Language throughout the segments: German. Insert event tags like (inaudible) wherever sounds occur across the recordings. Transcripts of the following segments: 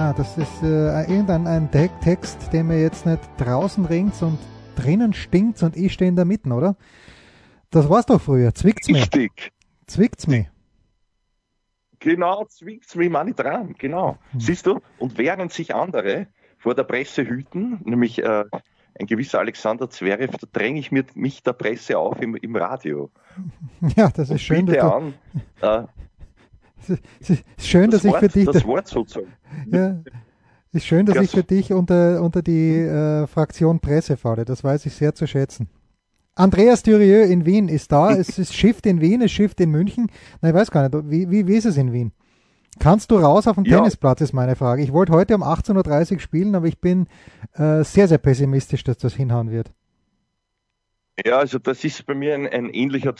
na, das ist äh, irgendein ein Text, der mir jetzt nicht draußen regnet und drinnen stinkt's und ich stehe in der Mitte, oder? Das war's doch früher. Zwickt's mir. Richtig. Zwickt's mir. Genau, zwickt's mich meine dran. Genau. Hm. Siehst du? Und während sich andere vor der Presse hüten, nämlich äh, ein gewisser Alexander Zverev, da dränge ich mir, mich der Presse auf im, im Radio. (laughs) Ja, das ist schön, du, an, äh, ist schön, dass das, ich für Wort, dich, das Wort sozusagen. (laughs) ja, ist schön, dass Ja, ich für dich unter, unter die äh, Fraktion Presse falle. Das weiß ich sehr zu schätzen. Andreas Dürieu in Wien ist da. (laughs) Es ist Shift in Wien, es Shift in München. Nein, ich weiß gar nicht. Wie, wie, wie ist es in Wien? Kannst du raus auf den Ja. Tennisplatz, ist meine Frage. Ich wollte heute um 18.30 Uhr spielen, aber ich bin äh, sehr, sehr pessimistisch, dass das hinhauen wird. Ja, also das ist bei mir ein, ein ähnlicher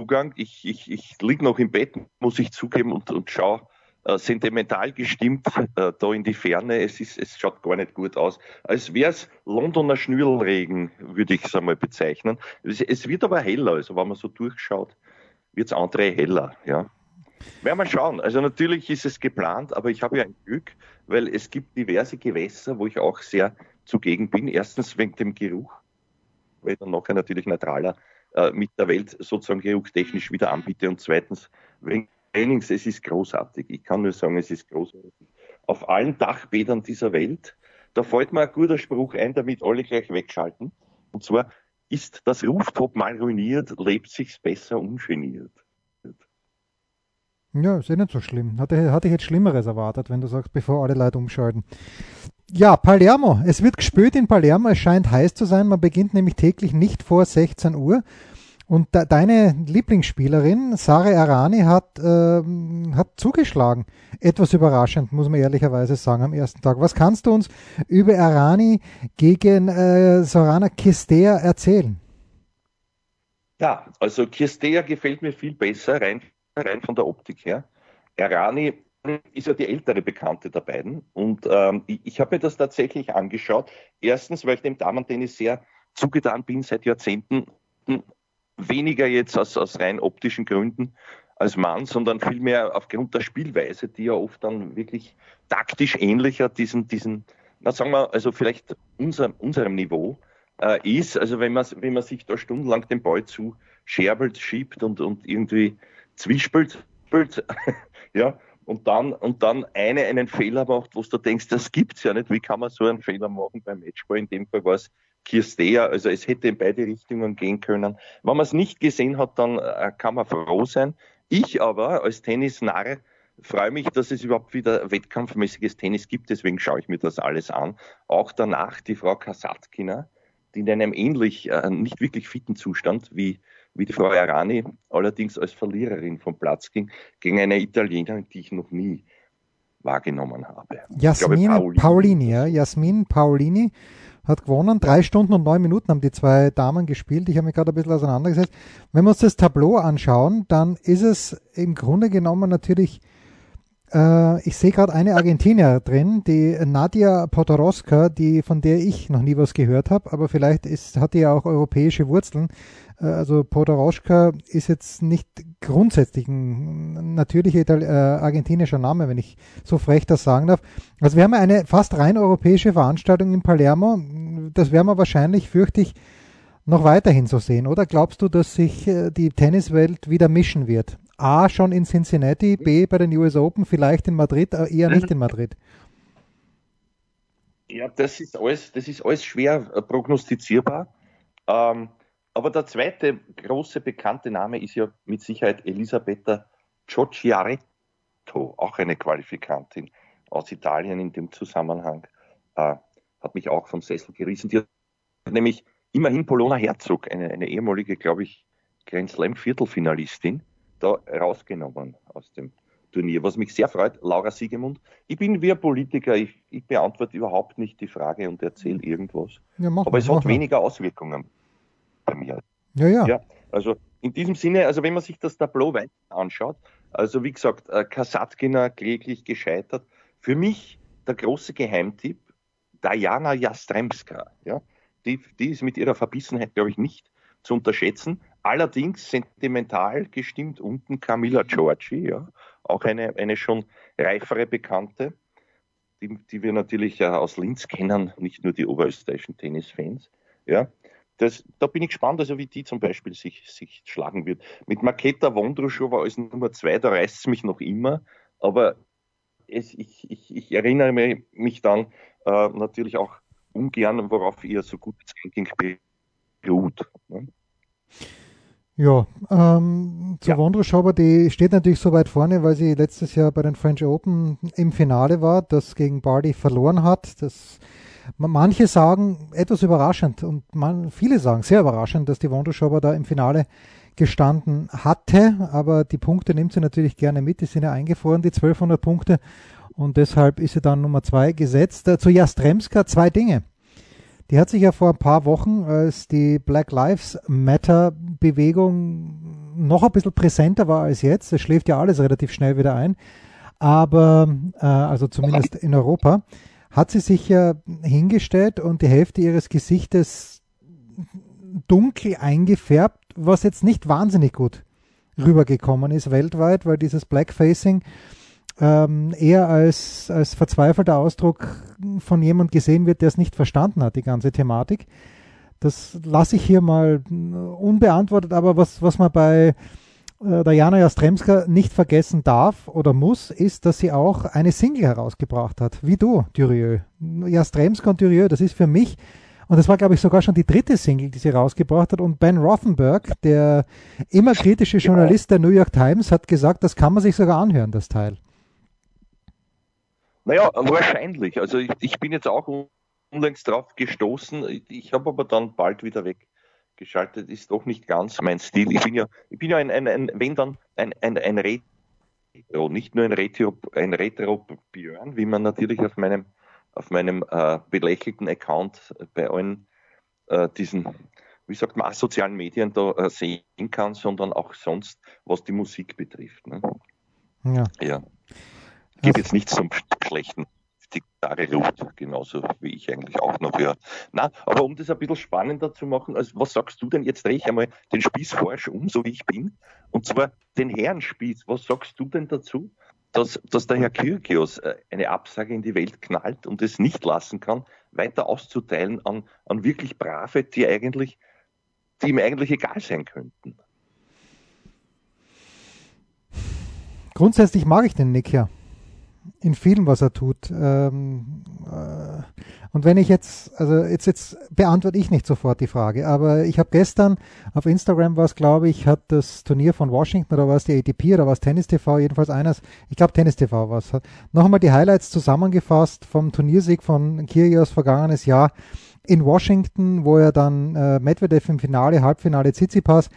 Zugang. Ich, ich, ich liege noch im Bett, muss ich zugeben, und, und schaue äh, sentimental gestimmt äh, da in die Ferne. Es, ist, es schaut gar nicht gut aus. Als wäre es Londoner Schnürlregen, würde ich es einmal bezeichnen. Es, es wird aber heller, also wenn man so durchschaut, wird es andere heller, ja. Werden wir schauen. Also natürlich ist es geplant, aber ich habe ja ein Glück, weil es gibt diverse Gewässer, wo ich auch sehr zugegen bin. Erstens wegen dem Geruch, weil dann nachher natürlich neutraler äh, mit der Welt sozusagen geruchtechnisch wieder anbiete und zweitens wegen Trainings, es ist großartig. Ich kann nur sagen, es ist großartig. Auf allen Dachbädern dieser Welt, da fällt mir ein guter Spruch ein, damit alle gleich wegschalten. Und zwar, ist das Rooftop mal ruiniert, lebt sich's besser ungeniert. Ja, ist eh nicht so schlimm. Hatte, hatte ich jetzt Schlimmeres erwartet, wenn du sagst, bevor alle Leute umschalten. Ja, Palermo. Es wird gespült in Palermo. Es scheint heiß zu sein. Man beginnt nämlich täglich nicht vor 16 Uhr. Und de deine Lieblingsspielerin, Sare Arani, hat, ähm, hat zugeschlagen. Etwas überraschend, muss man ehrlicherweise sagen, am ersten Tag. Was kannst du uns über Arani gegen äh, Sorana Kistea erzählen? Ja, also Kirstea gefällt mir viel besser, rein, rein von der Optik her. Errani ist ja die ältere Bekannte der beiden. Und ähm, ich, ich habe mir das tatsächlich angeschaut. Erstens, weil ich dem Damen-Tennis sehr zugetan bin seit Jahrzehnten. Weniger jetzt aus, aus rein optischen Gründen als Mann, sondern vielmehr aufgrund der Spielweise, die ja oft dann wirklich taktisch ähnlicher diesen, diesen, na sagen wir, also vielleicht unser, unserem Niveau äh, ist. Also wenn man, wenn man sich da stundenlang den Ball zu scherbelt, schiebt und, und irgendwie zwiespelt, (laughs) ja, und dann, und dann eine einen Fehler macht, wo du denkst, das gibt's ja nicht. Wie kann man so einen Fehler machen beim Matchball? In dem Fall war es Kirstea, also es hätte in beide Richtungen gehen können. Wenn man es nicht gesehen hat, dann äh, kann man froh sein. Ich aber als Tennisnarr freue mich, dass es überhaupt wieder wettkampfmäßiges Tennis gibt, deswegen schaue ich mir das alles an. Auch danach die Frau Kasatkina, die in einem ähnlich, äh, nicht wirklich fitten Zustand wie, wie die Frau Arani, allerdings als Verliererin vom Platz ging, gegen eine Italienerin, die ich noch nie wahrgenommen habe. Jasmin glaube, Paulini, Paulini. ja. Jasmin Paulini hat gewonnen. Drei Stunden und neun Minuten haben die zwei Damen gespielt. Ich habe mich gerade ein bisschen auseinandergesetzt. Wenn wir uns das Tableau anschauen, dann ist es im Grunde genommen natürlich, äh, ich sehe gerade eine Argentinier drin, die Nadia Podoroska, die, von der ich noch nie was gehört habe, aber vielleicht ist, hat die ja auch europäische Wurzeln. Äh, Also Podoroska ist jetzt nicht grundsätzlich ein natürlicher Itali äh, argentinischer Name, wenn ich so frech das sagen darf. Also wir haben eine fast rein europäische Veranstaltung in Palermo. Das werden wir wahrscheinlich, fürchte ich, noch weiterhin so sehen. Oder glaubst du, dass sich äh, die Tenniswelt wieder mischen wird? A, schon in Cincinnati, B, bei den US Open, vielleicht in Madrid, aber eher nicht in Madrid. Ja, das ist alles, das ist alles schwer äh, prognostizierbar. Ähm, aber der zweite große bekannte Name ist ja mit Sicherheit Elisabetta Giorgiaretto, auch eine Qualifikantin aus Italien in dem Zusammenhang. Äh, hat mich auch vom Sessel gerissen. Die hat nämlich immerhin Polona Herzog, eine, eine ehemalige, glaube ich, Grand Slam Viertelfinalistin, da rausgenommen aus dem Turnier, was mich sehr freut, Laura Siegemund. Ich bin wie ein Politiker, ich, ich beantworte überhaupt nicht die Frage und erzähle irgendwas. Ja, Aber es hat weniger Auswirkungen bei mir. Ja, ja. ja also in diesem Sinne, also wenn man sich das Tableau weiter anschaut, also wie gesagt, äh, Kasatkina kläglich gescheitert. Für mich der große Geheimtipp, Diana Jastremska. Ja? Die, die ist mit ihrer Verbissenheit, glaube ich, nicht zu unterschätzen. Allerdings sentimental gestimmt unten Camilla Giorgi, ja? auch eine, eine schon reifere Bekannte, die, die wir natürlich aus Linz kennen, nicht nur die oberösterreichischen Tennisfans. Ja? Das, da bin ich gespannt, also wie die zum Beispiel sich, sich schlagen wird. Mit Maketa Wondruschowa als Nummer zwei, da reißt es mich noch immer, aber es, ich, ich, ich, erinnere mich dann äh, natürlich auch ungern, worauf ihr so gutes Ranking beruht. Ne? Ja, ähm, zu ja. Wondruschowa, die steht natürlich so weit vorne, weil sie letztes Jahr bei den French Open im Finale war, das gegen Barty verloren hat. Das Manche sagen etwas überraschend und man, viele sagen sehr überraschend, dass die Wondruschowa da im Finale gestanden hatte, aber die Punkte nimmt sie natürlich gerne mit, die sind ja eingefroren, die 1200 Punkte und deshalb ist sie dann Nummer zwei gesetzt. Äh, zu Jastremska zwei Dinge. Die hat sich ja vor ein paar Wochen, als die Black Lives Matter Bewegung noch ein bisschen präsenter war als jetzt, es schläft ja alles relativ schnell wieder ein, aber äh, also zumindest in Europa, hat sie sich ja hingestellt und die Hälfte ihres Gesichtes dunkel eingefärbt, was jetzt nicht wahnsinnig gut rübergekommen ist weltweit, weil dieses Blackfacing ähm, eher als, als verzweifelter Ausdruck von jemand gesehen wird, der es nicht verstanden hat, die ganze Thematik. Das lasse ich hier mal unbeantwortet, aber was, was man bei äh, Diana Jastremska nicht vergessen darf oder muss, ist, dass sie auch eine Single herausgebracht hat, wie du, Durieux. Jastremska und Durieux, das ist für mich, und das war, glaube ich, sogar schon die dritte Single, die sie rausgebracht hat. Und Ben Rothenberg, der immer kritische Journalist der New York Times, hat gesagt, das kann man sich sogar anhören, das Teil. Naja, wahrscheinlich. Also ich, ich bin jetzt auch unlängst drauf gestoßen. Ich, ich habe aber dann bald wieder weg geschaltet ist doch nicht ganz mein Stil. Ich bin ja, ich bin ja ein, ein, ein wenn dann ein, ein, ein Retro, nicht nur ein Retro, ein Retro-Björn, wie man natürlich auf meinem, auf meinem äh, belächelten Account bei allen äh, diesen, wie sagt man, asozialen Medien da äh, sehen kann, sondern auch sonst, was die Musik betrifft. Ne? Ja. ja. Geht jetzt nicht zum Schlechten Gitarre ruht, genauso wie ich eigentlich auch noch. Ja. Na, aber um das ein bisschen spannender zu machen, also was sagst du denn? Jetzt drehe ich einmal den Spieß forsch um, so wie ich bin. Und zwar den Herrenspieß. Was sagst du denn dazu, dass, dass der Herr Kyrgios äh, eine Absage in die Welt knallt und es nicht lassen kann, weiter auszuteilen an, an wirklich Brave, die eigentlich, die ihm eigentlich egal sein könnten? Grundsätzlich mag ich den Nick ja in vielem, was er tut. Ähm, äh, und wenn ich jetzt, also jetzt, jetzt beantworte ich nicht sofort die Frage, aber ich habe gestern auf Instagram was, glaube ich, hat das Turnier von Washington oder was die ATP oder was Tennis TV, jedenfalls eines, ich glaube Tennis TV was, hat nochmal die Highlights zusammengefasst vom Turniersieg von Kyrgios vergangenes Jahr in Washington, wo er dann äh, Medvedev im Finale, Halbfinale Tsitsipas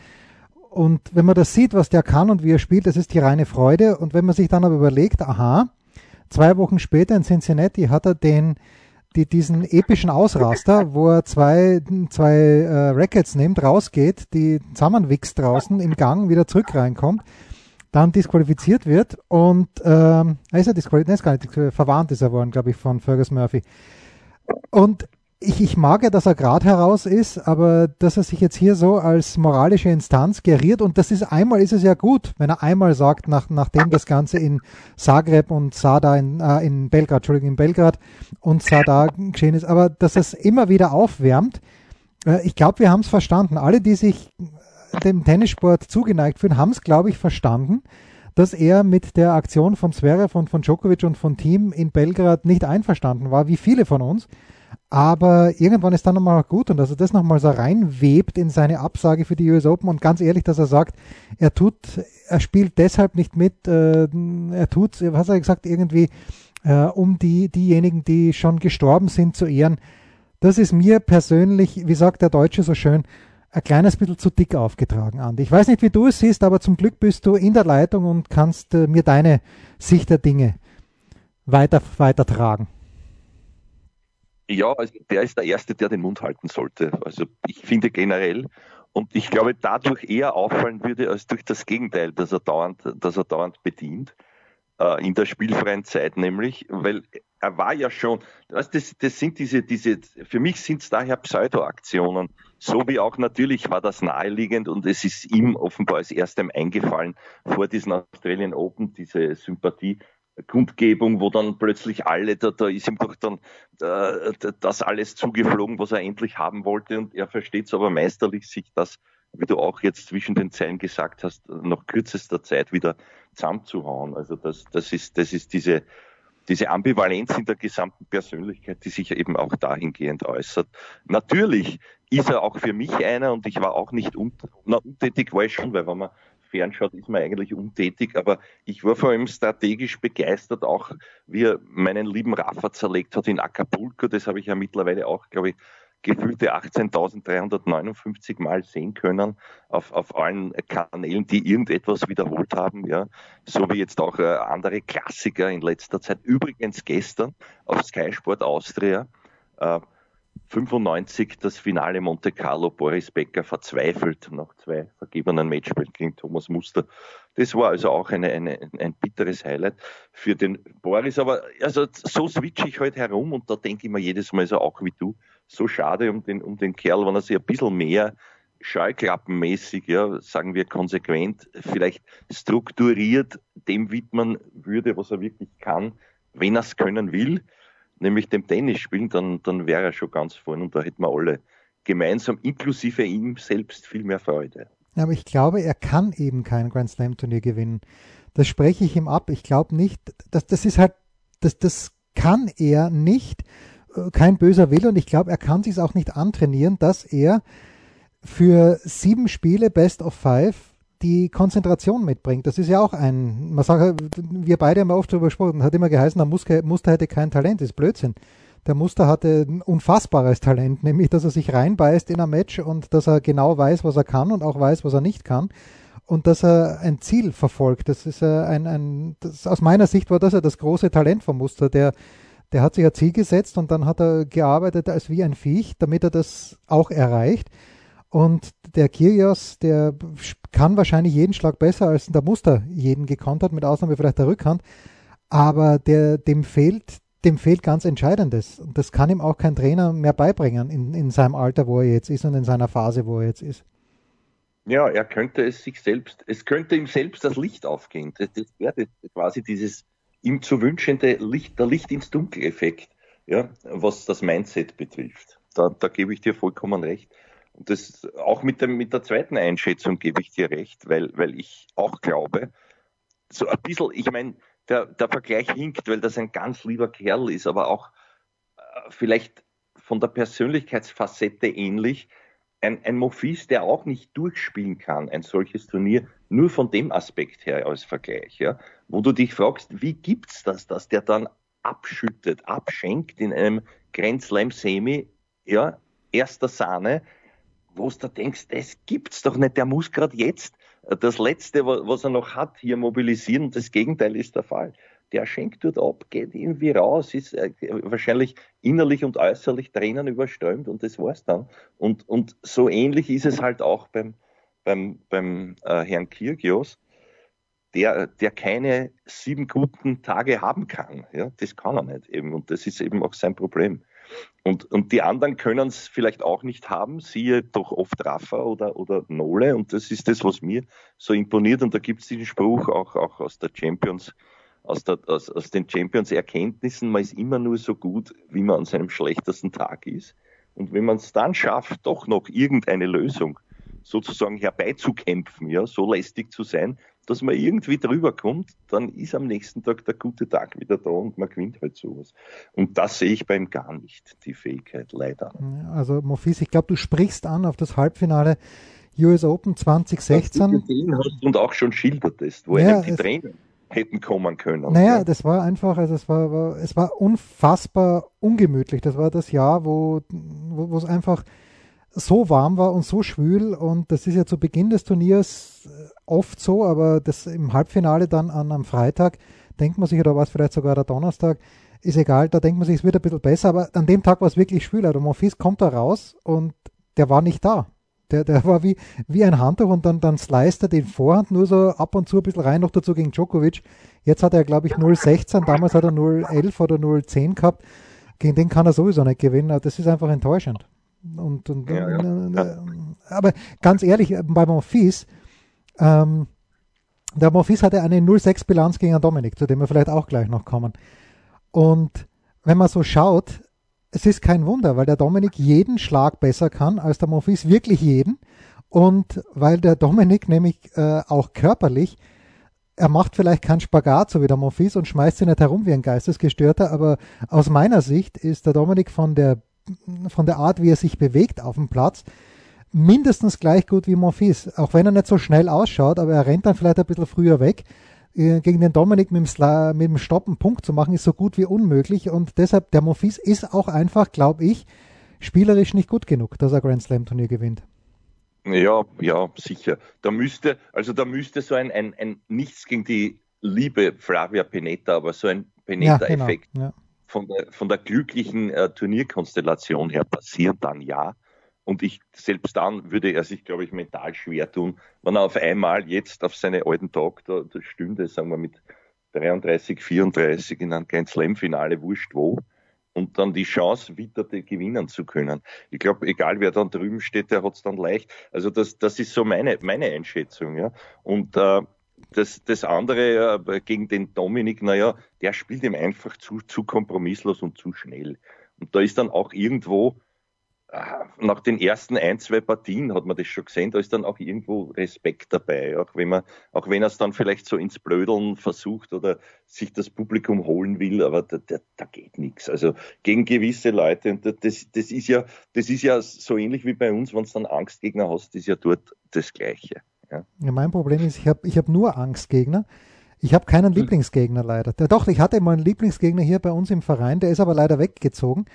und wenn man das sieht, was der kann und wie er spielt, das ist die reine Freude. Und wenn man sich dann aber überlegt, aha, Zwei Wochen später in Cincinnati hat er den, die, diesen epischen Ausraster, (laughs) wo er zwei, zwei äh, Rackets nimmt, rausgeht, die zusammenwichst draußen im Gang, wieder zurück reinkommt, dann disqualifiziert wird und ähm, ist er disqualifiziert, nein, ist gar nicht, verwarnt ist er worden, glaube ich, von Fergus Murphy. Und ich, ich mag ja, dass er gerade heraus ist, aber dass er sich jetzt hier so als moralische Instanz geriert und das ist einmal ist es ja gut, wenn er einmal sagt, nach, nachdem das Ganze in Zagreb und Sada in, äh, in Belgrad, Entschuldigung, in Belgrad und Sada geschehen ist, aber dass es immer wieder aufwärmt, äh, ich glaube, wir haben es verstanden. Alle, die sich dem Tennissport zugeneigt fühlen, haben es, glaube ich, verstanden, dass er mit der Aktion von Zverev und von Djokovic und von Team in Belgrad nicht einverstanden war, wie viele von uns. Aber irgendwann ist dann nochmal gut und dass er das nochmal so reinwebt in seine Absage für die US Open und ganz ehrlich, dass er sagt, er tut, er spielt deshalb nicht mit, äh, er tut, was hat er gesagt, irgendwie, äh, um die, diejenigen, die schon gestorben sind, zu ehren. Das ist mir persönlich, wie sagt der Deutsche so schön, ein kleines bisschen zu dick aufgetragen, Andi. Ich weiß nicht, wie du es siehst, aber zum Glück bist du in der Leitung und kannst äh, mir deine Sicht der Dinge weiter, weitertragen. Ja, also der ist der Erste, der den Mund halten sollte. Also ich finde generell, und ich glaube, dadurch eher auffallen würde, als durch das Gegenteil, dass er dauernd, dass er dauernd bedient, äh, in der spielfreien Zeit nämlich, weil er war ja schon, das, das sind diese, diese, für mich sind es daher Pseudo-Aktionen, so wie auch natürlich war das naheliegend und es ist ihm offenbar als erstem eingefallen vor diesen Australian Open, diese Sympathie Kundgebung, wo dann plötzlich alle, da, da ist ihm doch dann äh, das alles zugeflogen, was er endlich haben wollte und er versteht es aber meisterlich, sich das, wie du auch jetzt zwischen den Zeilen gesagt hast, nach kürzester Zeit wieder zusammenzuhauen. Also das, das ist, das ist diese, diese Ambivalenz in der gesamten Persönlichkeit, die sich eben auch dahingehend äußert. Natürlich ist er auch für mich einer und ich war auch nicht untätig, ich schon, weil wenn man fernschaut, ist man eigentlich untätig, aber ich war vor allem strategisch begeistert, auch wie er meinen lieben Rafa zerlegt hat in Acapulco, das habe ich ja mittlerweile auch, glaube ich, gefühlte 18.359 Mal sehen können auf, auf allen Kanälen, die irgendetwas wiederholt haben, ja, so wie jetzt auch äh, andere Klassiker in letzter Zeit. Übrigens gestern auf Sky Sport Austria äh, 95 das Finale Monte Carlo, Boris Becker verzweifelt nach zwei vergebenen Matchspielen gegen Thomas Muster. Das war also auch eine, eine, ein bitteres Highlight für den Boris. Aber also so switche ich heute halt herum und da denke ich mir jedes Mal so auch wie du, so schade um den, um den Kerl, wenn er sich ein bisschen mehr scheuklappenmäßig, ja, sagen wir konsequent, vielleicht strukturiert dem widmen würde, was er wirklich kann, wenn er es können will nämlich dem Tennis spielen, dann, dann wäre er schon ganz vorne und da hätten wir alle gemeinsam, inklusive ihm selbst, viel mehr Freude. Aber ich glaube, er kann eben kein Grand Slam Turnier gewinnen. Das spreche ich ihm ab. Ich glaube nicht, dass das ist halt, das, das kann er nicht, äh, kein böser Wille und ich glaube, er kann sich auch nicht antrainieren, dass er für sieben Spiele Best of Five die Konzentration mitbringt. Das ist ja auch ein, man sagt, wir beide haben oft darüber gesprochen, hat immer geheißen, der Muster, Muster hätte kein Talent, ist Blödsinn. Der Muster hatte ein unfassbares Talent, (laughs) nämlich, dass er sich reinbeißt in ein Match und dass er genau weiß, was er kann und auch weiß, was er nicht kann und dass er ein Ziel verfolgt. Das ist ein, ein das, aus meiner Sicht war das ja das große Talent vom Muster, der der hat sich ein Ziel gesetzt und dann hat er gearbeitet als wie ein Viech, damit er das auch erreicht. Und der Kyrgios, der kann wahrscheinlich jeden Schlag besser als der Muster jeden gekonnt hat, mit Ausnahme vielleicht der Rückhand. Aber der, dem fehlt, dem fehlt ganz Entscheidendes. Und das kann ihm auch kein Trainer mehr beibringen in, in seinem Alter, wo er jetzt ist und in seiner Phase, wo er jetzt ist. Ja, er könnte es sich selbst, es könnte ihm selbst das Licht aufgehen. Das, das wäre quasi dieses ihm zu wünschende Licht, der Licht ins Dunkel-Effekt, ja, was das Mindset betrifft. Da, da gebe ich dir vollkommen recht. Und das auch mit, dem, mit der zweiten Einschätzung gebe ich dir recht, weil, weil ich auch glaube, so ein bisschen, ich meine, der, der Vergleich hinkt, weil das ein ganz lieber Kerl ist, aber auch äh, vielleicht von der Persönlichkeitsfacette ähnlich. Ein, ein Mofis, der auch nicht durchspielen kann, ein solches Turnier, nur von dem Aspekt her als Vergleich, ja, wo du dich fragst, wie gibt's das, dass der dann abschüttet, abschenkt in einem Grand Slam Semi, ja, erster Sahne, wo du denkst, das gibt's doch nicht. Der muss gerade jetzt das Letzte, was er noch hat, hier mobilisieren. Das Gegenteil ist der Fall. Der schenkt dort ab, geht irgendwie raus, ist äh, wahrscheinlich innerlich und äußerlich Tränen überströmt und das war's dann. Und, und so ähnlich ist es halt auch beim, beim, beim äh, Herrn Kirgios, der, der keine sieben guten Tage haben kann. Ja, das kann er nicht eben. Und das ist eben auch sein Problem. Und, und die anderen können es vielleicht auch nicht haben, siehe doch oft Rafa oder, oder Nole. Und das ist das, was mir so imponiert. Und da gibt es diesen Spruch auch, auch aus der Champions, aus, der, aus, aus den Champions-Erkenntnissen, man ist immer nur so gut, wie man an seinem schlechtesten Tag ist. Und wenn man es dann schafft, doch noch irgendeine Lösung sozusagen herbeizukämpfen, ja, so lästig zu sein, dass man irgendwie drüber kommt, dann ist am nächsten Tag der gute Tag wieder da und man gewinnt halt sowas. Und das sehe ich beim gar nicht, die Fähigkeit, leider. Also Mofis, ich glaube, du sprichst an auf das Halbfinale US Open 2016. Was du hast und auch schon schildertest, wo ja, die Trainer hätten kommen können. Naja, ja. das war einfach, also es war, war, es war unfassbar ungemütlich. Das war das Jahr, wo, wo es einfach so warm war und so schwül und das ist ja zu Beginn des Turniers äh, oft so, aber das im Halbfinale dann an am Freitag denkt man sich, oder war es vielleicht sogar der Donnerstag, ist egal, da denkt man sich, es wird ein bisschen besser, aber an dem Tag war es wirklich schwül. Also Monfils kommt da raus und der war nicht da. Der, der war wie, wie ein Handtuch und dann, dann sliced er den Vorhand nur so ab und zu ein bisschen rein, noch dazu gegen Djokovic. Jetzt hat er, glaube ich, 0,16, damals hat er 0,11 oder 0,10 gehabt. Gegen den kann er sowieso nicht gewinnen. Das ist einfach enttäuschend. Und, und, ja, ja. Äh, aber ganz ehrlich, bei Monfils, ähm, der Monfils hatte eine 0,6 Bilanz gegen Dominik, zu dem wir vielleicht auch gleich noch kommen. Und wenn man so schaut, es ist kein Wunder, weil der Dominik jeden Schlag besser kann als der Monfils, wirklich jeden. Und weil der Dominik nämlich äh, auch körperlich, er macht vielleicht keinen Spagat, so wie der Monfils, und schmeißt sich nicht herum wie ein Geistesgestörter, aber aus meiner Sicht ist der Dominik von der, von der Art, wie er sich bewegt auf dem Platz, mindestens gleich gut wie Monfils. Auch wenn er nicht so schnell ausschaut, aber er rennt dann vielleicht ein bisschen früher weg äh, gegen den Dominik mit dem, Sla mit dem Stopp einen Punkt zu machen, ist so gut wie unmöglich. Und deshalb, der Monfils ist auch einfach, glaube ich, spielerisch nicht gut genug, dass er Grand Slam Turnier gewinnt. Ja, ja, sicher. Da müsste, also da müsste so ein, ein, ein nichts gegen die liebe Flavia Peneta, aber so ein Peneta-Effekt ja, genau, ja. Von, der, von der glücklichen äh, Turnierkonstellation her passieren, dann ja. Und ich, selbst dann würde er sich, glaube ich, mental schwer tun, wenn er auf einmal jetzt auf seine alten Tag da, da stünde, sagen wir mit 33, 34 in einem Grand Slam-Finale, wurscht wo, und dann die Chance witterte, gewinnen zu können. Ich glaube, egal wer dann drüben steht, der hat es dann leicht. Also das, das ist so meine, meine Einschätzung. Ja. Und äh, das, das andere äh, gegen den Dominik, naja, der spielt ihm einfach zu, zu kompromisslos und zu schnell. Und da ist dann auch irgendwo nach den ersten ein, zwei Partien hat man das schon gesehen, da ist dann auch irgendwo Respekt dabei, auch wenn man, auch wenn er es dann vielleicht so ins Blödeln versucht oder sich das Publikum holen will, aber da, da, da geht nichts. Also gegen gewisse Leute, und das, das ist ja, das ist ja so ähnlich wie bei uns, wenn du dann Angstgegner hast, ist ja dort das Gleiche. Ja, ja mein Problem ist, ich habe ich hab nur Angstgegner. Ich habe keinen hm. Lieblingsgegner leider. Doch, ich hatte mal einen Lieblingsgegner hier bei uns im Verein, der ist aber leider weggezogen.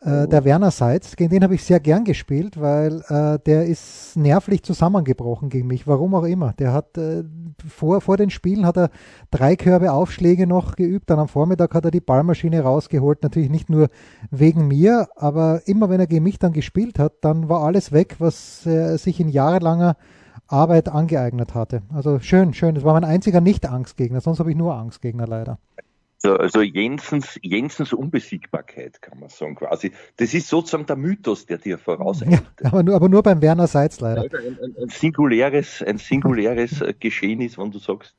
Äh, der Werner Seitz, gegen den habe ich sehr gern gespielt, weil äh, der ist nervlich zusammengebrochen gegen mich, warum auch immer. Der hat äh, vor, vor den Spielen hat er drei Körbe Aufschläge noch geübt, dann am Vormittag hat er die Ballmaschine rausgeholt, natürlich nicht nur wegen mir, aber immer wenn er gegen mich dann gespielt hat, dann war alles weg, was er sich in jahrelanger Arbeit angeeignet hatte. Also schön, schön. Das war mein einziger Nicht-Angstgegner, sonst habe ich nur Angstgegner leider. So, also Jensens, Jensens Unbesiegbarkeit, kann man sagen, quasi. Das ist sozusagen der Mythos, der dir vorauseilt. Ja, aber, nur, aber nur beim Werner Seitz leider. Ein, ein, ein singuläres, ein singuläres Geschehen ist, wenn du sagst,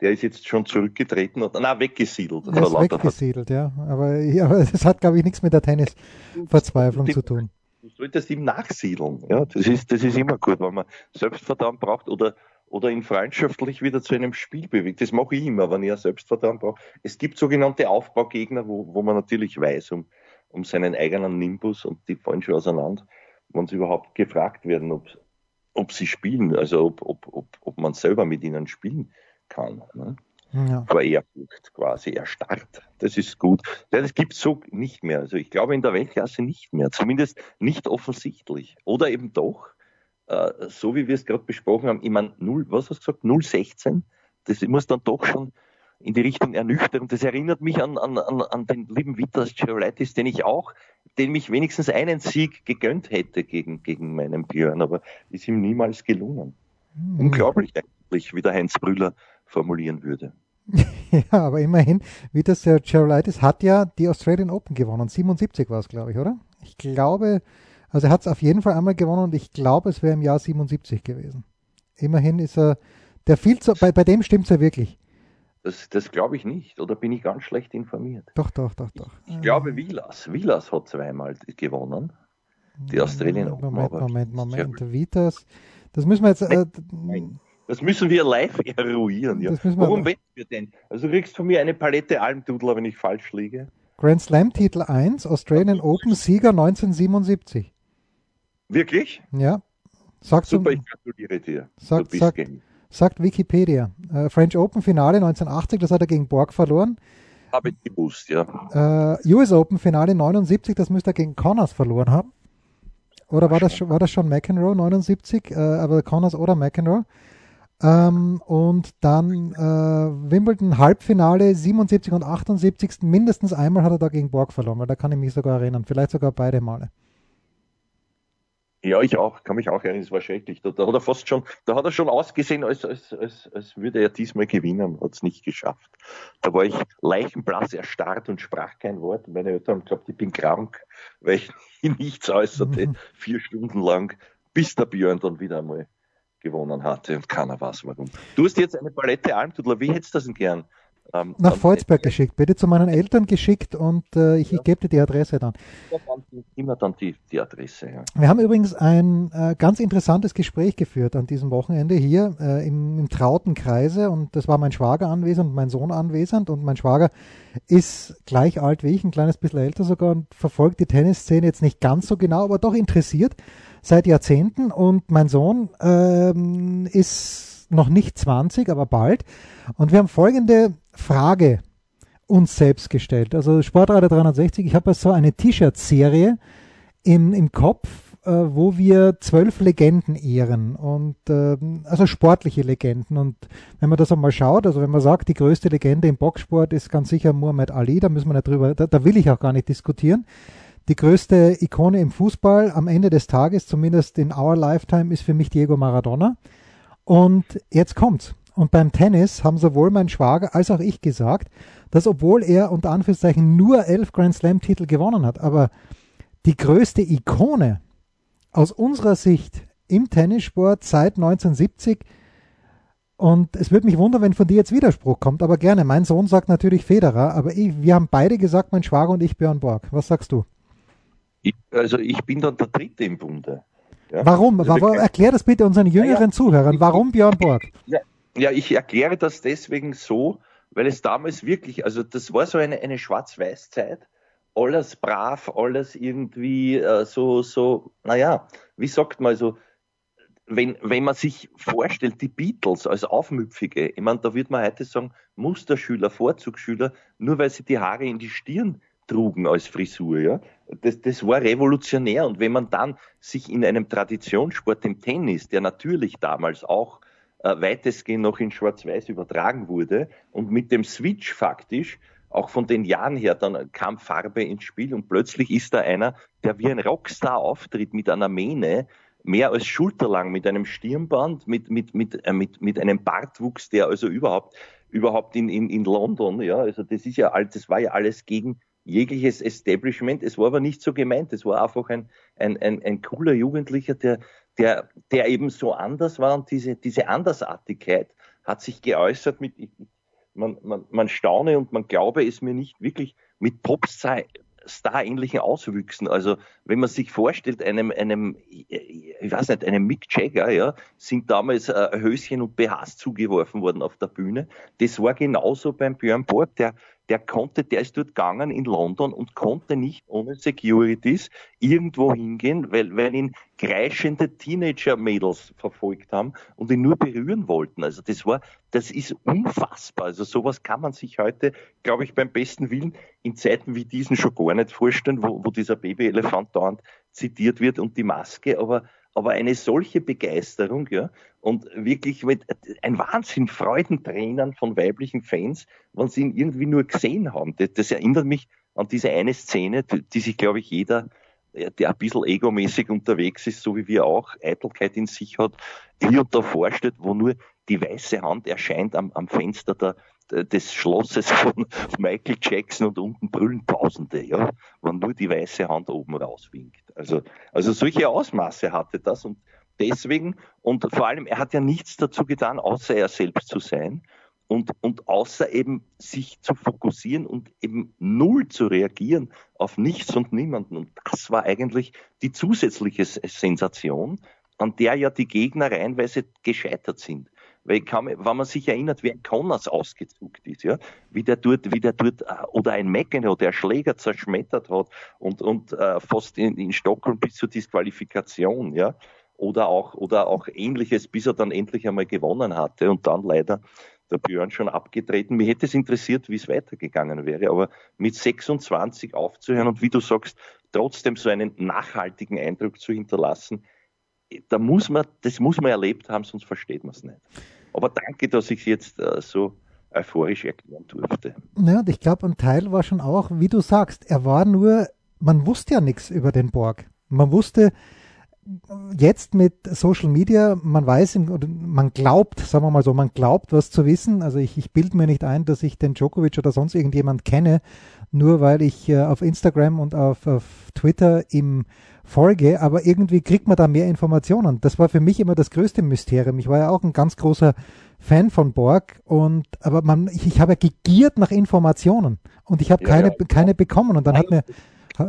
der ist jetzt schon zurückgetreten oder na weggesiedelt. Er ist weggesiedelt, ja. Aber, ja, aber (laughs) das hat, glaube ich, nichts mit der Tennisverzweiflung zu tun. Du solltest ihm nachsiedeln. Ja, das ist, das ist immer gut, wenn man Selbstvertrauen braucht oder oder ihn freundschaftlich wieder zu einem Spiel bewegt. Das mache ich immer, wenn ich Selbstvertrauen brauche. Es gibt sogenannte Aufbaugegner, wo, wo man natürlich weiß um, um seinen eigenen Nimbus und die fallen schon auseinander, wenn sie überhaupt gefragt werden, ob, ob sie spielen, also ob, ob, ob, ob man selber mit ihnen spielen kann. Ne? Ja. Aber Ehrfurcht quasi, erstarrt. Das ist gut. Ja, das gibt es so nicht mehr. Also ich glaube in der Weltklasse nicht mehr. Zumindest nicht offensichtlich. Oder eben doch. Äh, so wie wir es gerade besprochen haben, ich meine, 0, was hast du gesagt, 016, das muss dann doch schon in die Richtung ernüchtern. Das erinnert mich an, an, an den lieben Vitas Gerolaitis, den ich auch, den mich wenigstens einen Sieg gegönnt hätte gegen, gegen meinen Björn, aber ist ihm niemals gelungen. Mhm. Unglaublich eigentlich, wie der Heinz Brüller formulieren würde. (laughs) ja, aber immerhin, Vitas Gerolaitis hat ja die Australian Open gewonnen. 77 war es, glaube ich, oder? Ich glaube, also er hat es auf jeden Fall einmal gewonnen und ich glaube, es wäre im Jahr 77 gewesen. Immerhin ist er, der viel zu, bei, bei dem stimmt es ja wirklich. Das, das glaube ich nicht, oder bin ich ganz schlecht informiert? Doch, doch, doch, doch. Ich, ich glaube, Vilas. Vilas hat zweimal gewonnen. Die Australien Open. Moment, Moment, Moment. Vitas. Das müssen wir jetzt. Äh, das müssen wir live eruieren. Ja. Warum wetten wir denn? Also du kriegst von mir eine Palette Almdudler, wenn ich falsch liege. Grand Slam Titel 1, Australian Open Sieger 1977. Wirklich? Ja. Sagst Super, ich gratuliere dir. Sagt, sagt, sagt Wikipedia. Äh, French Open Finale 1980, das hat er gegen Borg verloren. Habe ich gewusst, ja. Äh, US Open Finale 79, das müsste er gegen Connors verloren haben. Oder war das, war das schon McEnroe 79? Äh, aber Connors oder McEnroe. Ähm, und dann äh, Wimbledon Halbfinale 77 und 78. Mindestens einmal hat er da gegen Borg verloren, weil da kann ich mich sogar erinnern. Vielleicht sogar beide Male. Ja, ich auch, kann mich auch erinnern, es war schrecklich. Da, da, hat er fast schon, da hat er schon ausgesehen, als, als, als, als würde er diesmal gewinnen, hat es nicht geschafft. Da war ich leichenblass erstarrt und sprach kein Wort. Meine Eltern haben gesagt, ich bin krank, weil ich (laughs) nichts äußerte, mhm. vier Stunden lang, bis der Björn dann wieder einmal gewonnen hatte und keiner weiß warum. Du hast jetzt eine Palette Almtudler, wie hättest du das denn gern? Ähm, Nach Volzberg geschickt, bitte zu meinen Eltern geschickt und äh, ich, ja. ich gebe dir die Adresse dann. Immer dann die, die Adresse, ja. Wir haben übrigens ein äh, ganz interessantes Gespräch geführt an diesem Wochenende hier äh, im, im trauten Kreise und das war mein Schwager anwesend und mein Sohn anwesend und mein Schwager ist gleich alt wie ich, ein kleines bisschen älter sogar und verfolgt die Tennisszene jetzt nicht ganz so genau, aber doch interessiert seit Jahrzehnten und mein Sohn ähm, ist noch nicht 20, aber bald. Und wir haben folgende Frage uns selbst gestellt. Also Sportradio 360, ich habe so eine T-Shirt-Serie im, im Kopf, äh, wo wir zwölf Legenden ehren und äh, also sportliche Legenden. Und wenn man das einmal schaut, also wenn man sagt, die größte Legende im Boxsport ist ganz sicher Muhammad Ali, da müssen wir nicht drüber, da, da will ich auch gar nicht diskutieren. Die größte Ikone im Fußball am Ende des Tages, zumindest in our lifetime, ist für mich Diego Maradona. Und jetzt kommt's. Und beim Tennis haben sowohl mein Schwager als auch ich gesagt, dass obwohl er unter Anführungszeichen nur elf Grand Slam Titel gewonnen hat, aber die größte Ikone aus unserer Sicht im Tennissport seit 1970 und es würde mich wundern, wenn von dir jetzt Widerspruch kommt, aber gerne. Mein Sohn sagt natürlich Federer, aber ich, wir haben beide gesagt, mein Schwager und ich Björn Borg. Was sagst du? Ich, also ich bin dann der Dritte im Bunde. Ja? Warum? Also warum? Erklär das bitte unseren jüngeren ja, Zuhörern. Warum Björn Borg? Ja, ja, ich erkläre das deswegen so, weil es damals wirklich, also das war so eine, eine Schwarz-Weiß-Zeit. Alles brav, alles irgendwie äh, so, so, naja, wie sagt man so, wenn, wenn man sich vorstellt, die Beatles als Aufmüpfige, ich meine, da würde man heute sagen, Musterschüler, Vorzugsschüler, nur weil sie die Haare in die Stirn trugen als Frisur, ja. Das, das war revolutionär. Und wenn man dann sich in einem Traditionssport, dem Tennis, der natürlich damals auch äh, weitestgehend noch in Schwarz-Weiß übertragen wurde und mit dem Switch faktisch auch von den Jahren her, dann kam Farbe ins Spiel und plötzlich ist da einer, der wie ein Rockstar auftritt mit einer Mähne, mehr als schulterlang, mit einem Stirnband, mit, mit, mit, äh, mit, mit einem Bartwuchs, der also überhaupt, überhaupt in, in, in London, ja, also das ist ja alles, das war ja alles gegen jegliches Establishment. Es war aber nicht so gemeint. Es war einfach ein, ein, ein, ein cooler Jugendlicher, der, der, der eben so anders war und diese, diese Andersartigkeit hat sich geäußert mit, man, man, man staune und man glaube es mir nicht wirklich mit Popstar ähnlichen Auswüchsen. Also wenn man sich vorstellt, einem, einem, ich weiß nicht, einem Mick Jagger, ja, sind damals äh, Höschen und BHs zugeworfen worden auf der Bühne. Das war genauso beim Björn Borg, der der konnte, der ist dort gegangen in London und konnte nicht ohne Securities irgendwo hingehen, weil, weil ihn kreischende Teenager-Mädels verfolgt haben und ihn nur berühren wollten. Also das war, das ist unfassbar. Also sowas kann man sich heute, glaube ich, beim besten Willen in Zeiten wie diesen schon gar nicht vorstellen, wo, wo dieser Babyelefant dauernd zitiert wird und die Maske, aber aber eine solche Begeisterung, ja, und wirklich mit ein Wahnsinn, Freudentränen von weiblichen Fans, wenn sie ihn irgendwie nur gesehen haben. Das, das erinnert mich an diese eine Szene, die, die sich, glaube ich, jeder, der ein bisschen egomäßig unterwegs ist, so wie wir auch, Eitelkeit in sich hat, hier und da vorstellt, wo nur die weiße Hand erscheint am, am Fenster der, des Schlosses von (laughs) Michael Jackson und unten brüllen Tausende, ja, wenn nur die weiße Hand oben rauswinkt. Also, also solche Ausmaße hatte das und deswegen, und vor allem, er hat ja nichts dazu getan, außer er selbst zu sein und, und außer eben sich zu fokussieren und eben null zu reagieren auf nichts und niemanden. Und das war eigentlich die zusätzliche Sensation, an der ja die Gegner reihenweise gescheitert sind. Weil kann, wenn man sich erinnert, wie ein Connors ausgezuckt ist, ja, wie der dort, wie der dort, äh, oder ein McEnroe, der Schläger zerschmettert hat und, und äh, fast in, in Stockholm bis zur Disqualifikation, ja, oder auch, oder auch ähnliches, bis er dann endlich einmal gewonnen hatte und dann leider der Björn schon abgetreten. Mir hätte es interessiert, wie es weitergegangen wäre, aber mit 26 aufzuhören und wie du sagst, trotzdem so einen nachhaltigen Eindruck zu hinterlassen, da muss man, das muss man erlebt haben, sonst versteht man es nicht. Aber danke, dass ich es jetzt äh, so euphorisch erklären durfte. Ja, und ich glaube, ein Teil war schon auch, wie du sagst, er war nur, man wusste ja nichts über den Borg. Man wusste, jetzt mit Social Media, man weiß, man glaubt, sagen wir mal so, man glaubt, was zu wissen. Also ich, ich bilde mir nicht ein, dass ich den Djokovic oder sonst irgendjemand kenne, nur weil ich äh, auf Instagram und auf, auf Twitter im folge, aber irgendwie kriegt man da mehr Informationen. Das war für mich immer das größte Mysterium. Ich war ja auch ein ganz großer Fan von Borg und aber man, ich, ich habe ja gegiert nach Informationen und ich habe ja, keine, ja. keine bekommen und dann Nein, hat mir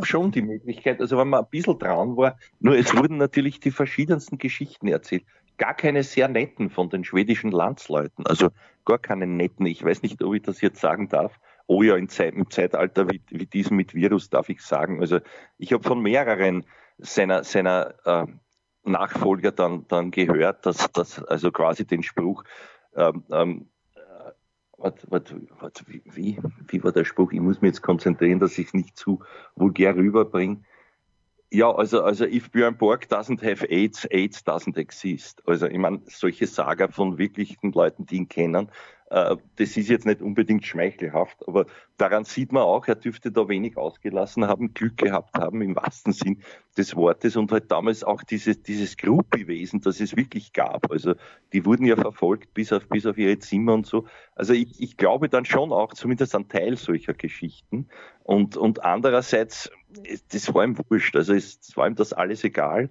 schon die Möglichkeit, also wenn man ein bisschen dran war, nur es wurden natürlich die verschiedensten Geschichten erzählt. Gar keine sehr netten von den schwedischen Landsleuten, also gar keine netten. Ich weiß nicht, ob ich das jetzt sagen darf. Oh ja, in Zeit, im Zeitalter wie, wie diesem mit Virus darf ich sagen. Also ich habe von mehreren seiner, seiner äh, Nachfolger dann, dann gehört, dass, dass also quasi den Spruch ähm, ähm, was, was, was, wie, wie war der Spruch? Ich muss mich jetzt konzentrieren, dass ich es nicht zu vulgär rüberbringe. Ja, also, also if Björn Borg doesn't have AIDS, AIDS doesn't exist. Also ich meine, solche Saga von wirklichen Leuten, die ihn kennen, das ist jetzt nicht unbedingt schmeichelhaft, aber daran sieht man auch, er dürfte da wenig ausgelassen haben, Glück gehabt haben im wahrsten Sinn des Wortes und halt damals auch dieses, dieses Gruppi-Wesen, das es wirklich gab. Also die wurden ja verfolgt bis auf, bis auf ihre Zimmer und so. Also ich, ich glaube dann schon auch zumindest ein Teil solcher Geschichten. Und, und andererseits, das war ihm wurscht. Also es war ihm das alles egal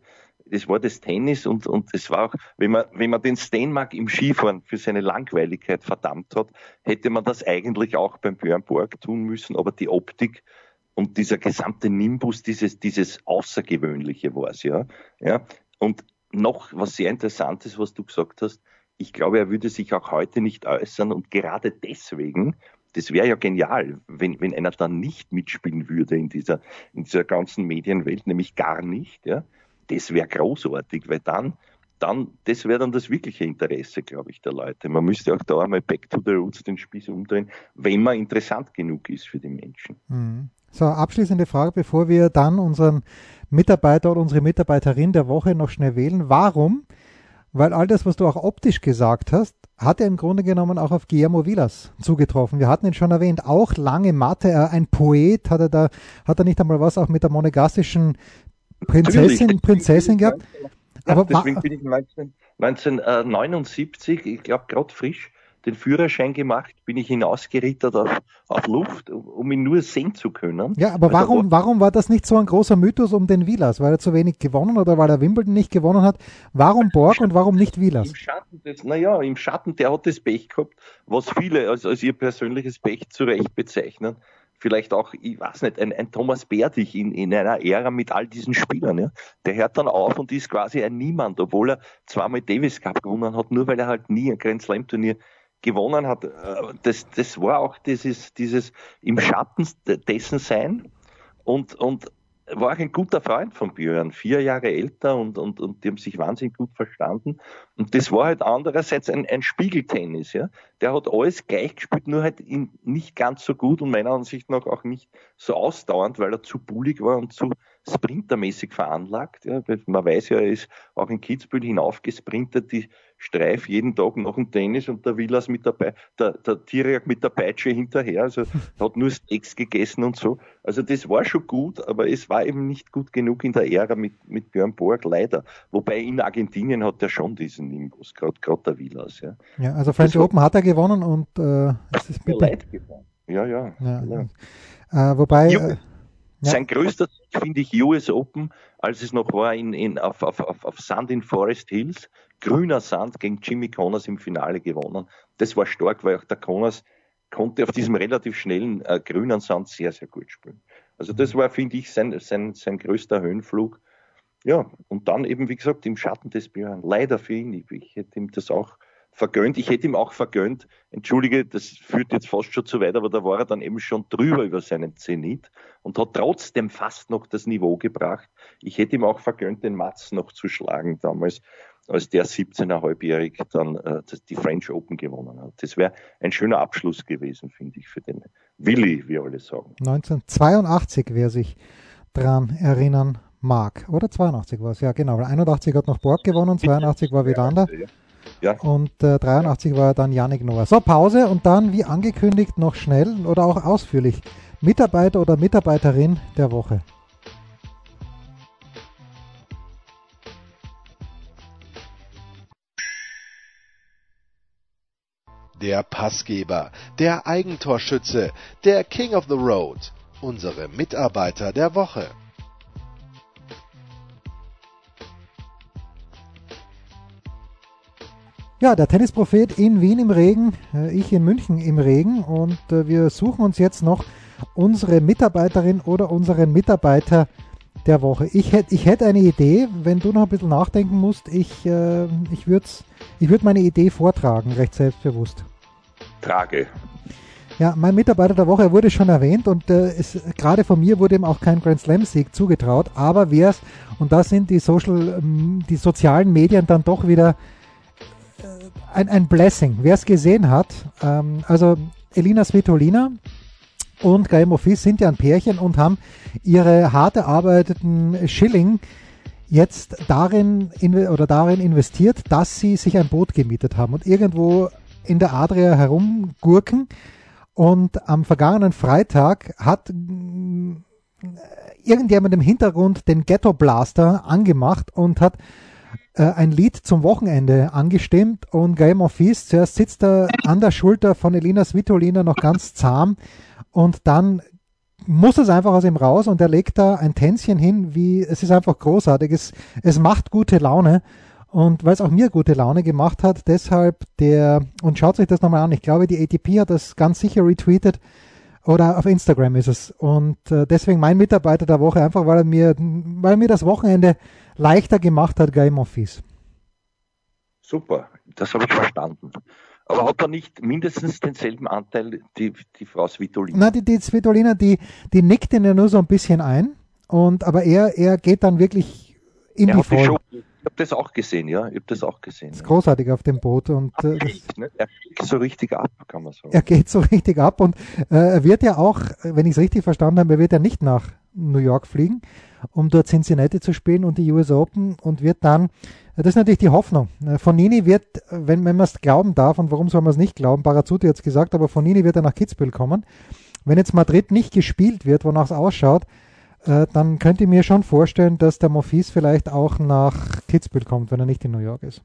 das war das Tennis und, und es war auch, wenn man, wenn man den Stenmark im Skifahren für seine Langweiligkeit verdammt hat, hätte man das eigentlich auch beim Björn Borg tun müssen, aber die Optik und dieser gesamte Nimbus, dieses, dieses Außergewöhnliche war es, ja. ja. Und noch was sehr Interessantes, was du gesagt hast, ich glaube, er würde sich auch heute nicht äußern und gerade deswegen, das wäre ja genial, wenn, wenn einer dann nicht mitspielen würde in dieser, in dieser ganzen Medienwelt, nämlich gar nicht, ja das wäre großartig, weil dann, dann, das wäre dann das wirkliche Interesse, glaube ich, der Leute. Man müsste auch da einmal back to the roots den Spieß umdrehen, wenn man interessant genug ist für die Menschen. Mhm. So, abschließende Frage, bevor wir dann unseren Mitarbeiter oder unsere Mitarbeiterin der Woche noch schnell wählen. Warum? Weil all das, was du auch optisch gesagt hast, hat er im Grunde genommen auch auf Guillermo Villas zugetroffen. Wir hatten ihn schon erwähnt, auch lange Mathe, ein Poet, hat er da, hat er nicht einmal was auch mit der monegassischen Prinzessin, Prinzessin gehabt. Aber deswegen bin ich 19, 1979, ich glaube gerade frisch, den Führerschein gemacht, bin ich hinausgerittert auf, auf Luft, um ihn nur sehen zu können. Ja, aber also warum, warum war das nicht so ein großer Mythos um den Vilas? Weil er zu wenig gewonnen oder weil er Wimbledon nicht gewonnen hat? Warum Borg und warum nicht Vilas? Im Schatten des, naja, im Schatten, der hat das Pech gehabt, was viele als, als ihr persönliches Pech zu Recht bezeichnen vielleicht auch, ich weiß nicht, ein, ein Thomas Berdich in, in einer Ära mit all diesen Spielern. Ja? Der hört dann auf und ist quasi ein Niemand, obwohl er zweimal Davis Cup gewonnen hat, nur weil er halt nie ein Grand Slam Turnier gewonnen hat. Äh, das, das war auch dieses, dieses im Schatten dessen sein und, und war auch ein guter Freund von Björn, vier Jahre älter und, und, und die haben sich wahnsinnig gut verstanden. Und das war halt andererseits ein, ein Spiegeltennis, ja. Der hat alles gleich gespielt, nur halt in, nicht ganz so gut und meiner Ansicht nach auch nicht so ausdauernd, weil er zu bullig war und zu sprintermäßig veranlagt. Ja. Man weiß ja, er ist auch in Kitzbühel hinaufgesprintet, die Streif jeden Tag nach dem Tennis und der Villas mit dabei, der, der Tiriak mit der Peitsche hinterher, also (laughs) hat nur Steaks gegessen und so. Also das war schon gut, aber es war eben nicht gut genug in der Ära mit, mit Björn Borg, leider. Wobei in Argentinien hat er schon diesen Nimbus, gerade der Villas. Ja, ja also French Open hat er gewonnen und äh, es ist mit Leid gewonnen. Ja, ja. ja, ja. Äh, wobei. Äh, ja. Sein größter finde ich US Open, als es noch war in, in, auf, auf, auf, auf Sand in Forest Hills grüner Sand gegen Jimmy Connors im Finale gewonnen. Das war stark, weil auch der Connors konnte auf diesem relativ schnellen äh, grünen Sand sehr, sehr gut spielen. Also das war, finde ich, sein, sein, sein größter Höhenflug. Ja, und dann eben, wie gesagt, im Schatten des Björn. Leider für ihn. Ich, ich hätte ihm das auch vergönnt. Ich hätte ihm auch vergönnt, entschuldige, das führt jetzt fast schon zu weit, aber da war er dann eben schon drüber über seinen Zenit und hat trotzdem fast noch das Niveau gebracht. Ich hätte ihm auch vergönnt, den Mats noch zu schlagen damals als der 17,5-jährig dann äh, die French Open gewonnen hat. Das wäre ein schöner Abschluss gewesen, finde ich, für den Willi, wie alle sagen. 1982, wer sich dran erinnern mag. Oder 82 war es, ja genau. 81 hat noch Borg gewonnen, 82 war Vidander. Ja. Und äh, 83 war dann Yannick Noah. So, Pause und dann, wie angekündigt, noch schnell oder auch ausführlich. Mitarbeiter oder Mitarbeiterin der Woche. Der Passgeber, der Eigentorschütze, der King of the Road, unsere Mitarbeiter der Woche. Ja, der Tennisprophet in Wien im Regen, äh, ich in München im Regen und äh, wir suchen uns jetzt noch unsere Mitarbeiterin oder unseren Mitarbeiter der Woche. Ich hätte ich hätt eine Idee, wenn du noch ein bisschen nachdenken musst, ich, äh, ich würde ich würd meine Idee vortragen, recht selbstbewusst. Trage. Ja, mein Mitarbeiter der Woche wurde schon erwähnt und äh, gerade von mir wurde ihm auch kein Grand Slam Sieg zugetraut, aber wer es, und da sind die Social, ähm, die sozialen Medien dann doch wieder ein, ein Blessing. Wer es gesehen hat, ähm, also Elina Svitolina und Gael Mofis sind ja ein Pärchen und haben ihre hart erarbeiteten Schilling jetzt darin oder darin investiert, dass sie sich ein Boot gemietet haben und irgendwo in der Adria herumgurken. Und am vergangenen Freitag hat äh, irgendjemand im Hintergrund den Ghetto Blaster angemacht und hat ein Lied zum Wochenende angestimmt und Game of Feast, zuerst sitzt er an der Schulter von Elina Svitolina noch ganz zahm und dann muss es einfach aus ihm raus und er legt da ein Tänzchen hin, wie es ist einfach großartig. Es, es macht gute Laune und weil es auch mir gute Laune gemacht hat, deshalb der und schaut euch das nochmal an. Ich glaube, die ATP hat das ganz sicher retweetet oder auf Instagram ist es und äh, deswegen mein Mitarbeiter der Woche einfach, weil er mir, weil er mir das Wochenende leichter gemacht hat, Game Office. Super, das habe ich verstanden. Aber hat er nicht mindestens denselben Anteil die, die Frau Svitolina? Nein, die, die Svitolina, die, die nickt ihn ja nur so ein bisschen ein. Und, aber er, er geht dann wirklich in er die Vollen. Ich habe das auch gesehen, ja. Ich habe das auch gesehen. Das ist großartig auf dem Boot. Und, äh, fliegt, ne? Er fliegt so richtig ab, kann man sagen. Er geht so (laughs) richtig ab und äh, er wird ja auch, wenn ich es richtig verstanden habe, er wird ja nicht nach New York fliegen, um dort Cincinnati zu spielen und die US Open und wird dann, das ist natürlich die Hoffnung. Äh, Fonini wird, wenn, wenn man es glauben darf, und warum soll man es nicht glauben, Barazzuti hat es gesagt, aber Fonini wird dann nach Kitzbühel kommen. Wenn jetzt Madrid nicht gespielt wird, wonach es ausschaut, äh, dann könnt ihr mir schon vorstellen, dass der Mofis vielleicht auch nach Kitzbühel kommt, wenn er nicht in New York ist.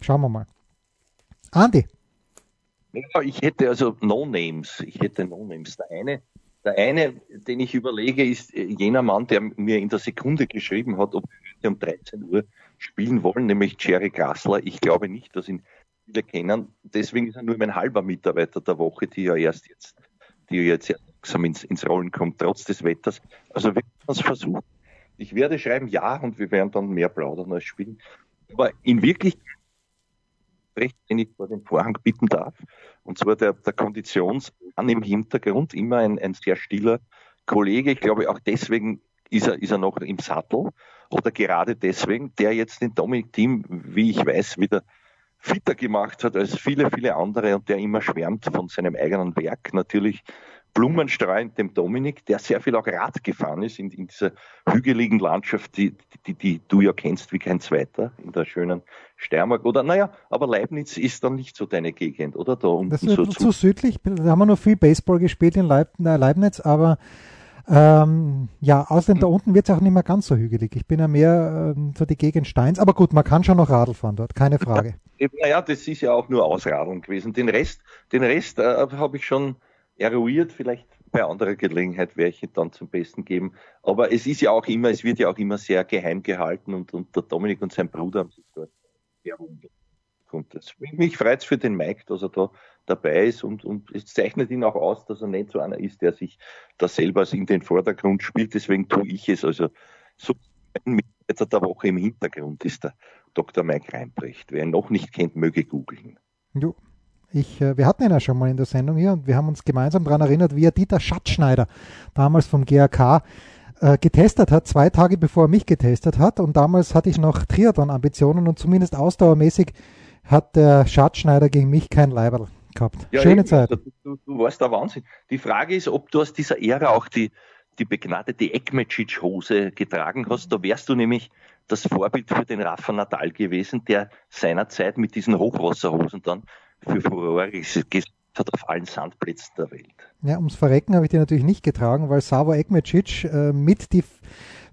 Schauen wir mal. Andi. Ja, ich hätte also No Names. Ich hätte No Names. Der eine, der eine, den ich überlege, ist äh, jener Mann, der mir in der Sekunde geschrieben hat, ob wir um 13 Uhr spielen wollen, nämlich Jerry Grassler. Ich glaube nicht, dass ihn viele kennen. Deswegen ist er nur mein halber Mitarbeiter der Woche, die ja erst jetzt, die jetzt langsam ins, ins Rollen kommt, trotz des Wetters. Also wir können es versuchen. Ich werde schreiben ja und wir werden dann mehr plaudern als spielen. Aber in Wirklichkeit recht, ich vor den Vorhang bitten darf. Und zwar der, der Konditionsmann im Hintergrund, immer ein, ein sehr stiller Kollege. Ich glaube, auch deswegen ist er, ist er noch im Sattel. Oder gerade deswegen, der jetzt den Dominik-Team, wie ich weiß, wieder fitter gemacht hat als viele, viele andere und der immer schwärmt von seinem eigenen Werk. Natürlich blumenstrahlend dem Dominik, der sehr viel auch Rad gefahren ist in, in dieser hügeligen Landschaft, die, die, die, du ja kennst wie kein zweiter, in der schönen Steiermark. Oder naja, aber Leibniz ist dann nicht so deine Gegend, oder? Da unten das ist so zu, zu südlich, da haben wir noch viel Baseball gespielt in Leib, äh, Leibniz, aber ähm, ja, außerdem da unten wird es auch nicht mehr ganz so hügelig. Ich bin ja mehr ähm, so die Gegend Steins, aber gut, man kann schon noch Radl fahren dort, keine Frage. Naja, das ist ja auch nur Ausradeln gewesen. Den Rest, den Rest äh, habe ich schon eruiert, vielleicht bei anderer Gelegenheit werde ich ihn dann zum Besten geben. Aber es ist ja auch immer, es wird ja auch immer sehr geheim gehalten und, und der Dominik und sein Bruder haben sich dort sehr und das, mich freut es für den Mike, dass er da dabei ist und, und es zeichnet ihn auch aus, dass er nicht so einer ist, der sich da selber in den Vordergrund spielt. Deswegen tue ich es. Also so ein Mitarbeiter der Woche im Hintergrund ist der Dr. Mike Reinbrecht. Wer ihn noch nicht kennt, möge googeln. Jo, ich, äh, wir hatten ihn ja schon mal in der Sendung hier und wir haben uns gemeinsam daran erinnert, wie er Dieter Schatzschneider damals vom GRK äh, getestet hat, zwei Tage bevor er mich getestet hat. Und damals hatte ich noch Triathlon-Ambitionen und zumindest ausdauermäßig hat der Schatzschneider gegen mich kein Leiberl gehabt. Ja, Schöne eben, Zeit. Du, du, du warst der Wahnsinn. Die Frage ist, ob du aus dieser Ära auch die, die begnadete Ekmecic-Hose getragen hast, da wärst du nämlich das Vorbild für den Rafa Nadal gewesen, der seinerzeit mit diesen Hochwasserhosen dann für Furore gesorgt hat auf allen Sandplätzen der Welt. Ja, ums Verrecken habe ich die natürlich nicht getragen, weil Savo Ekmecic äh, mit die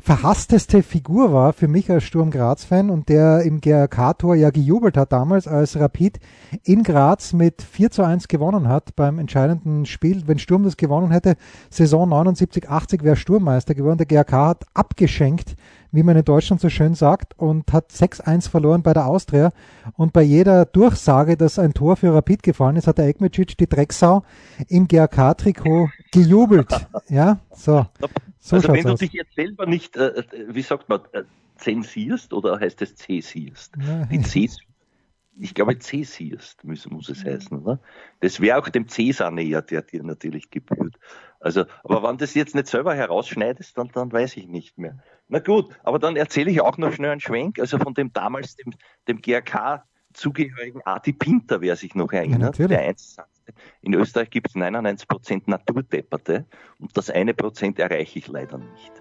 verhassteste Figur war für mich als Sturm Graz-Fan und der im GRK-Tor ja gejubelt hat damals, als Rapid in Graz mit 4 zu 1 gewonnen hat beim entscheidenden Spiel. Wenn Sturm das gewonnen hätte, Saison 79, 80 wäre Sturmmeister geworden. Der GRK hat abgeschenkt, wie man in Deutschland so schön sagt, und hat 6-1 verloren bei der Austria. Und bei jeder Durchsage, dass ein Tor für Rapid gefallen ist, hat der Ekmecic die Drecksau im GRK-Trikot gejubelt. (laughs) Ja, so. So also wenn du aus. dich jetzt selber nicht, äh, äh, wie sagt man, äh, zensierst oder heißt es cäsierst? Die Cäs ich glaube, cäsierst muss, muss es heißen. Oder? Das wäre auch dem Cäsar näher, der dir natürlich gebührt. Also, aber wenn das jetzt nicht selber herausschneidest, dann, dann weiß ich nicht mehr. Na gut, aber dann erzähle ich auch noch schnell einen Schwenk, also von dem damals dem, dem GRK zugehörigen Adi Pinter, wer sich noch erinnert, ja, der eins in Österreich gibt es 99 Prozent Naturdepperte und das eine Prozent erreiche ich leider nicht.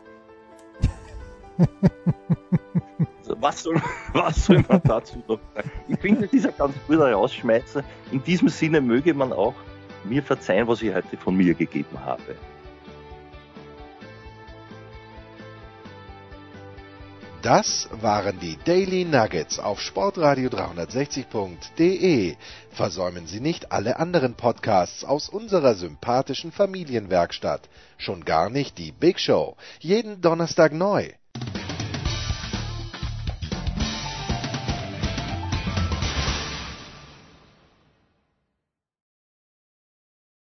(laughs) was, soll, (laughs) was soll man dazu noch sagen? Ich finde, das ist ganz guter Rausschmeißer. In diesem Sinne möge man auch mir verzeihen, was ich heute von mir gegeben habe. Das waren die Daily Nuggets auf Sportradio 360.de. Versäumen Sie nicht alle anderen Podcasts aus unserer sympathischen Familienwerkstatt. Schon gar nicht die Big Show. Jeden Donnerstag neu.